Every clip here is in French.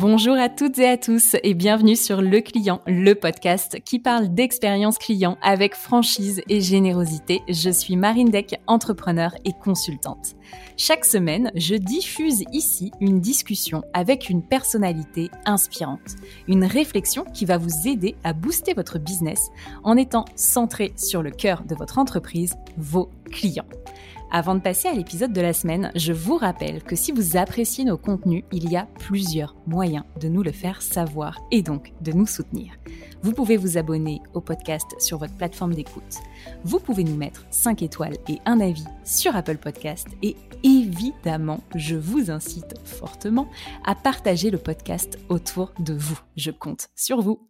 Bonjour à toutes et à tous et bienvenue sur Le Client, le podcast qui parle d'expérience client avec franchise et générosité. Je suis Marine Deck, entrepreneur et consultante. Chaque semaine, je diffuse ici une discussion avec une personnalité inspirante, une réflexion qui va vous aider à booster votre business en étant centré sur le cœur de votre entreprise, vos clients. Avant de passer à l'épisode de la semaine, je vous rappelle que si vous appréciez nos contenus, il y a plusieurs moyens de nous le faire savoir et donc de nous soutenir. Vous pouvez vous abonner au podcast sur votre plateforme d'écoute. Vous pouvez nous mettre 5 étoiles et un avis sur Apple Podcast et évidemment, je vous incite fortement à partager le podcast autour de vous. Je compte sur vous.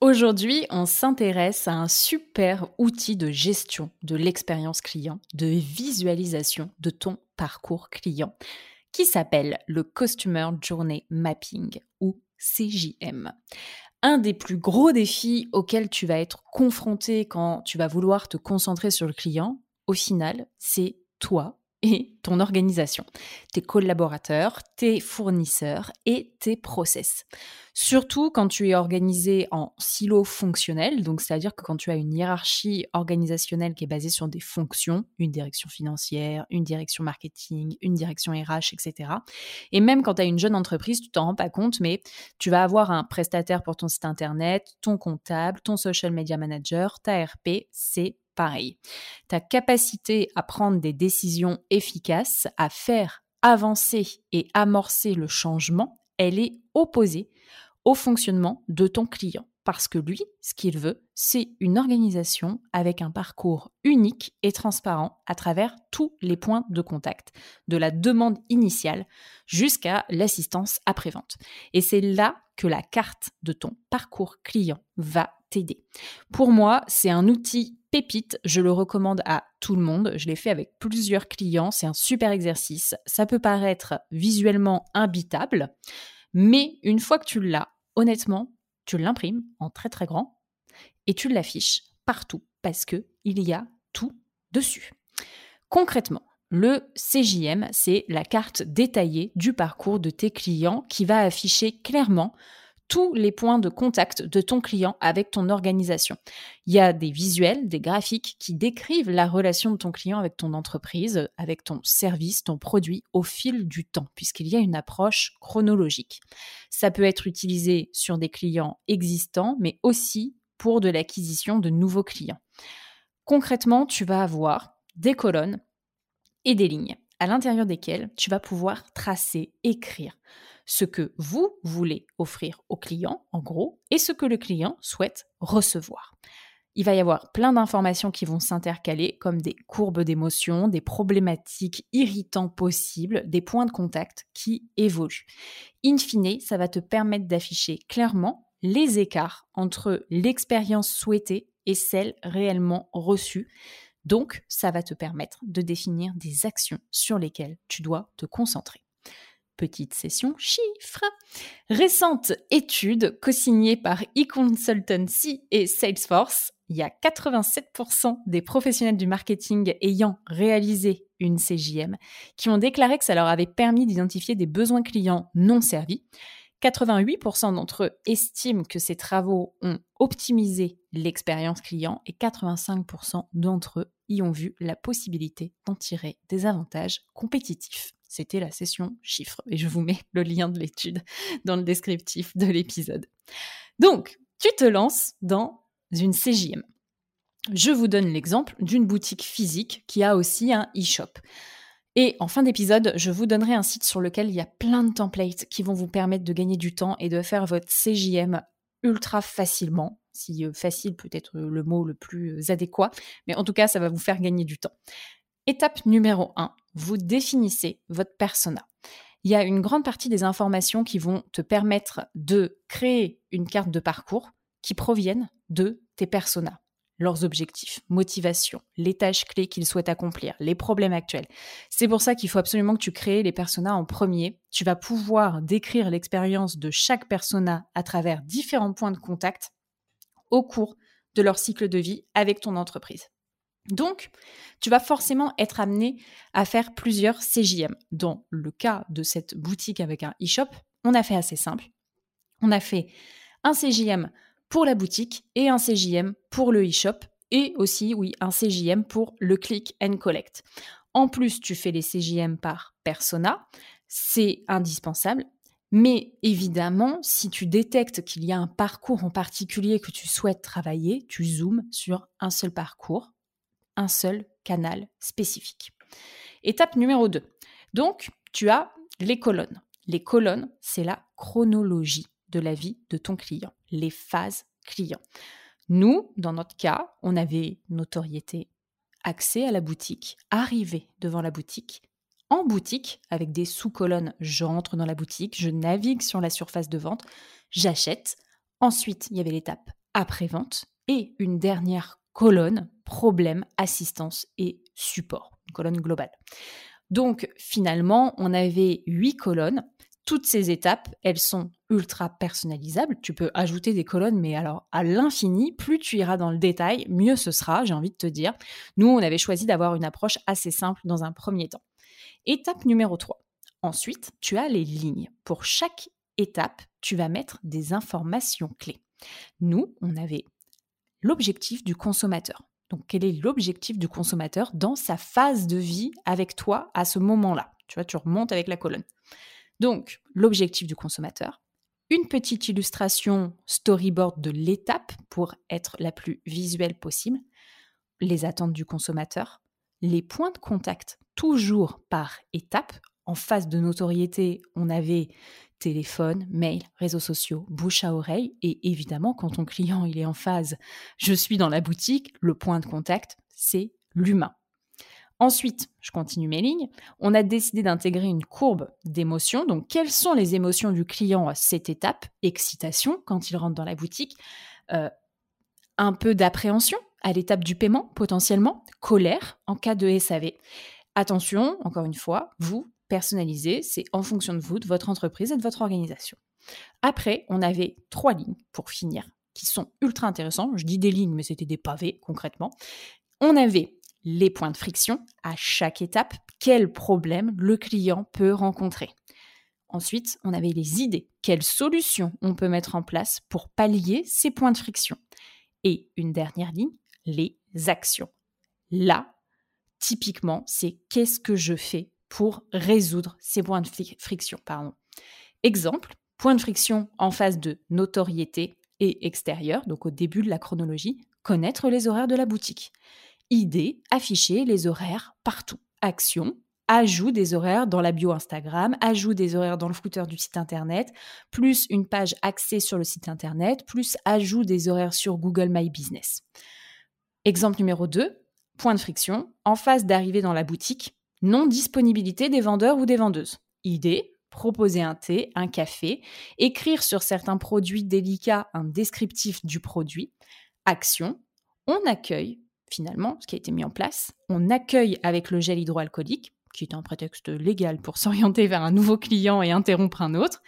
Aujourd'hui, on s'intéresse à un super outil de gestion de l'expérience client, de visualisation de ton parcours client, qui s'appelle le Customer Journey Mapping ou CJM. Un des plus gros défis auxquels tu vas être confronté quand tu vas vouloir te concentrer sur le client, au final, c'est toi et ton organisation, tes collaborateurs, tes fournisseurs et tes process. Surtout quand tu es organisé en silo fonctionnel, donc c'est-à-dire que quand tu as une hiérarchie organisationnelle qui est basée sur des fonctions, une direction financière, une direction marketing, une direction RH, etc. Et même quand tu as une jeune entreprise, tu t'en rends pas compte, mais tu vas avoir un prestataire pour ton site internet, ton comptable, ton social media manager, ta RP, c'est Ta capacité à prendre des décisions efficaces, à faire avancer et amorcer le changement, elle est opposée au fonctionnement de ton client. Parce que lui, ce qu'il veut, c'est une organisation avec un parcours unique et transparent à travers tous les points de contact, de la demande initiale jusqu'à l'assistance après-vente. Et c'est là que la carte de ton parcours client va t'aider. Pour moi, c'est un outil pépite, je le recommande à tout le monde. Je l'ai fait avec plusieurs clients, c'est un super exercice. Ça peut paraître visuellement imbitable, mais une fois que tu l'as, honnêtement, tu l'imprimes en très très grand et tu l'affiches partout parce que il y a tout dessus. Concrètement, le CJM, c'est la carte détaillée du parcours de tes clients qui va afficher clairement tous les points de contact de ton client avec ton organisation. Il y a des visuels, des graphiques qui décrivent la relation de ton client avec ton entreprise, avec ton service, ton produit au fil du temps, puisqu'il y a une approche chronologique. Ça peut être utilisé sur des clients existants, mais aussi pour de l'acquisition de nouveaux clients. Concrètement, tu vas avoir des colonnes et des lignes à l'intérieur desquelles tu vas pouvoir tracer, écrire ce que vous voulez offrir au client, en gros, et ce que le client souhaite recevoir. Il va y avoir plein d'informations qui vont s'intercaler, comme des courbes d'émotion, des problématiques irritantes possibles, des points de contact qui évoluent. In fine, ça va te permettre d'afficher clairement les écarts entre l'expérience souhaitée et celle réellement reçue. Donc, ça va te permettre de définir des actions sur lesquelles tu dois te concentrer petite session chiffres. Récente étude co-signée par eConsultancy et Salesforce, il y a 87% des professionnels du marketing ayant réalisé une CJM qui ont déclaré que ça leur avait permis d'identifier des besoins clients non servis. 88% d'entre eux estiment que ces travaux ont optimisé l'expérience client et 85% d'entre eux y ont vu la possibilité d'en tirer des avantages compétitifs. C'était la session chiffres et je vous mets le lien de l'étude dans le descriptif de l'épisode. Donc, tu te lances dans une CJM. Je vous donne l'exemple d'une boutique physique qui a aussi un e-shop. Et en fin d'épisode, je vous donnerai un site sur lequel il y a plein de templates qui vont vous permettre de gagner du temps et de faire votre CJM ultra facilement. Si facile peut être le mot le plus adéquat, mais en tout cas, ça va vous faire gagner du temps. Étape numéro 1, vous définissez votre persona. Il y a une grande partie des informations qui vont te permettre de créer une carte de parcours qui proviennent de tes personas leurs objectifs, motivation, les tâches clés qu'ils souhaitent accomplir, les problèmes actuels. C'est pour ça qu'il faut absolument que tu crées les personas en premier. Tu vas pouvoir décrire l'expérience de chaque persona à travers différents points de contact au cours de leur cycle de vie avec ton entreprise. Donc, tu vas forcément être amené à faire plusieurs CJM. Dans le cas de cette boutique avec un e-shop, on a fait assez simple. On a fait un CJM pour la boutique et un CJM pour le e-shop et aussi, oui, un CJM pour le click and collect. En plus, tu fais les CJM par persona, c'est indispensable. Mais évidemment, si tu détectes qu'il y a un parcours en particulier que tu souhaites travailler, tu zoomes sur un seul parcours, un seul canal spécifique. Étape numéro 2. Donc, tu as les colonnes. Les colonnes, c'est la chronologie de la vie de ton client, les phases clients. Nous, dans notre cas, on avait notoriété, accès à la boutique, arriver devant la boutique, en boutique, avec des sous-colonnes, j'entre dans la boutique, je navigue sur la surface de vente, j'achète. Ensuite, il y avait l'étape après-vente et une dernière colonne, problème, assistance et support, une colonne globale. Donc finalement, on avait huit colonnes toutes ces étapes, elles sont ultra personnalisables. Tu peux ajouter des colonnes, mais alors à l'infini, plus tu iras dans le détail, mieux ce sera, j'ai envie de te dire. Nous, on avait choisi d'avoir une approche assez simple dans un premier temps. Étape numéro 3. Ensuite, tu as les lignes. Pour chaque étape, tu vas mettre des informations clés. Nous, on avait l'objectif du consommateur. Donc, quel est l'objectif du consommateur dans sa phase de vie avec toi à ce moment-là? Tu vois, tu remontes avec la colonne. Donc, l'objectif du consommateur, une petite illustration storyboard de l'étape pour être la plus visuelle possible, les attentes du consommateur, les points de contact, toujours par étape. En phase de notoriété, on avait téléphone, mail, réseaux sociaux, bouche à oreille. Et évidemment, quand ton client il est en phase, je suis dans la boutique, le point de contact, c'est l'humain. Ensuite, je continue mes lignes. On a décidé d'intégrer une courbe d'émotions. Donc, quelles sont les émotions du client à cette étape? Excitation quand il rentre dans la boutique. Euh, un peu d'appréhension à l'étape du paiement, potentiellement. Colère en cas de SAV. Attention, encore une fois, vous personnalisez, c'est en fonction de vous, de votre entreprise et de votre organisation. Après, on avait trois lignes pour finir, qui sont ultra intéressants. Je dis des lignes, mais c'était des pavés concrètement. On avait les points de friction à chaque étape, quels problèmes le client peut rencontrer? Ensuite, on avait les idées, quelles solutions on peut mettre en place pour pallier ces points de friction? Et une dernière ligne, les actions. Là, typiquement, c'est qu'est-ce que je fais pour résoudre ces points de friction. Pardon. Exemple, point de friction en phase de notoriété et extérieur, donc au début de la chronologie, connaître les horaires de la boutique. Idée, afficher les horaires partout. Action, ajout des horaires dans la bio Instagram, ajout des horaires dans le footer du site internet, plus une page axée sur le site internet, plus ajout des horaires sur Google My Business. Exemple numéro 2, point de friction, en phase d'arrivée dans la boutique, non-disponibilité des vendeurs ou des vendeuses. Idée, proposer un thé, un café, écrire sur certains produits délicats un descriptif du produit. Action, on accueille finalement, ce qui a été mis en place. On accueille avec le gel hydroalcoolique, qui est un prétexte légal pour s'orienter vers un nouveau client et interrompre un autre,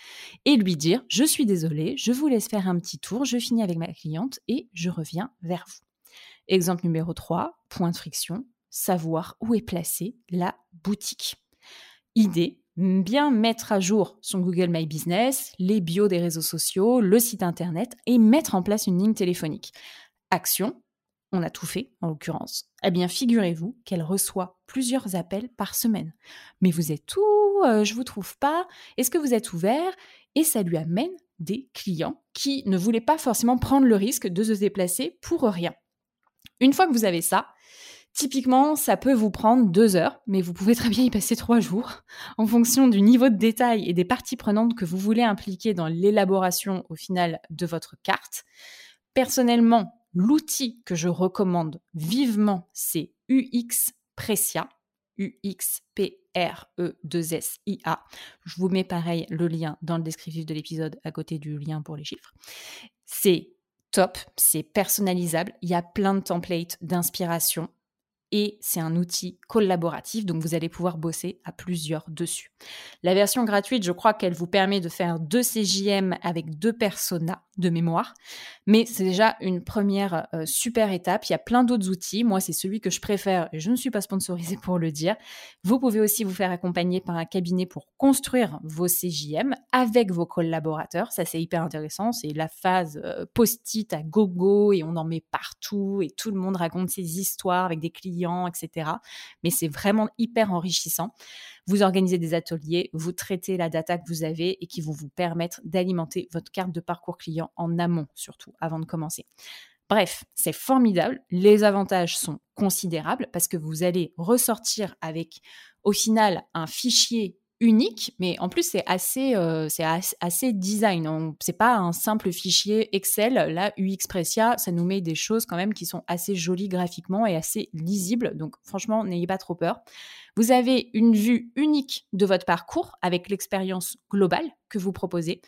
et lui dire Je suis désolé, je vous laisse faire un petit tour, je finis avec ma cliente et je reviens vers vous. Exemple numéro 3, point de friction, savoir où est placée la boutique. Idée, bien mettre à jour son Google My Business, les bios des réseaux sociaux, le site internet et mettre en place une ligne téléphonique. Action, on a tout fait en l'occurrence, eh bien figurez-vous qu'elle reçoit plusieurs appels par semaine. Mais vous êtes où euh, Je vous trouve pas. Est-ce que vous êtes ouvert? Et ça lui amène des clients qui ne voulaient pas forcément prendre le risque de se déplacer pour rien. Une fois que vous avez ça, typiquement, ça peut vous prendre deux heures, mais vous pouvez très bien y passer trois jours en fonction du niveau de détail et des parties prenantes que vous voulez impliquer dans l'élaboration au final de votre carte. Personnellement, L'outil que je recommande vivement, c'est UX Precia. U-X-P-R-E-2-S-I-A. Je vous mets pareil le lien dans le descriptif de l'épisode à côté du lien pour les chiffres. C'est top, c'est personnalisable, il y a plein de templates d'inspiration et c'est un outil collaboratif, donc vous allez pouvoir bosser à plusieurs dessus. La version gratuite, je crois qu'elle vous permet de faire deux CJM avec deux personas de mémoire, mais c'est déjà une première euh, super étape. Il y a plein d'autres outils. Moi, c'est celui que je préfère et je ne suis pas sponsorisée pour le dire. Vous pouvez aussi vous faire accompagner par un cabinet pour construire vos CJM avec vos collaborateurs. Ça, c'est hyper intéressant. C'est la phase euh, post-it à gogo et on en met partout et tout le monde raconte ses histoires avec des clients etc. Mais c'est vraiment hyper enrichissant. Vous organisez des ateliers, vous traitez la data que vous avez et qui vont vous permettre d'alimenter votre carte de parcours client en amont, surtout avant de commencer. Bref, c'est formidable. Les avantages sont considérables parce que vous allez ressortir avec au final un fichier unique, mais en plus c'est assez, euh, c'est assez, design. C'est pas un simple fichier Excel. Là, UXpressia, ça nous met des choses quand même qui sont assez jolies graphiquement et assez lisibles. Donc franchement, n'ayez pas trop peur. Vous avez une vue unique de votre parcours avec l'expérience globale que vous proposez.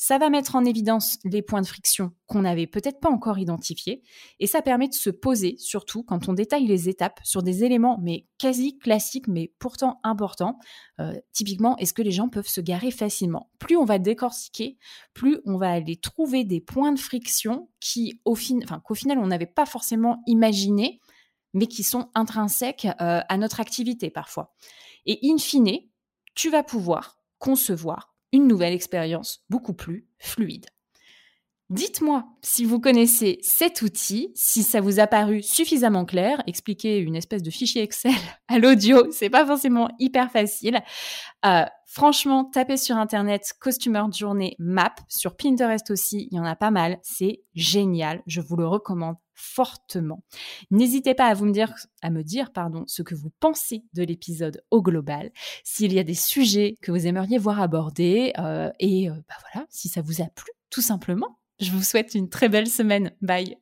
Ça va mettre en évidence les points de friction qu'on n'avait peut-être pas encore identifiés et ça permet de se poser, surtout quand on détaille les étapes sur des éléments quasi classiques mais pourtant importants. Euh, typiquement, est-ce que les gens peuvent se garer facilement? Plus on va décortiquer, plus on va aller trouver des points de friction qui, au qu'au final, on n'avait pas forcément imaginé, mais qui sont intrinsèques euh, à notre activité parfois. Et in fine, tu vas pouvoir concevoir une nouvelle expérience beaucoup plus fluide. Dites-moi si vous connaissez cet outil, si ça vous a paru suffisamment clair. Expliquer une espèce de fichier Excel à l'audio, c'est pas forcément hyper facile. Euh, franchement, tapez sur internet Costumer Journée Map, sur Pinterest aussi, il y en a pas mal. C'est génial, je vous le recommande fortement. N'hésitez pas à vous me dire, à me dire, pardon, ce que vous pensez de l'épisode au global, s'il y a des sujets que vous aimeriez voir abordés, euh, et euh, bah voilà, si ça vous a plu, tout simplement. Je vous souhaite une très belle semaine. Bye.